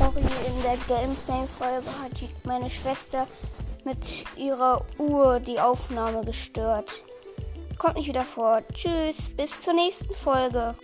Übrigens in der Gameplay-Folge hat meine Schwester mit ihrer Uhr die Aufnahme gestört. Kommt nicht wieder vor. Tschüss, bis zur nächsten Folge.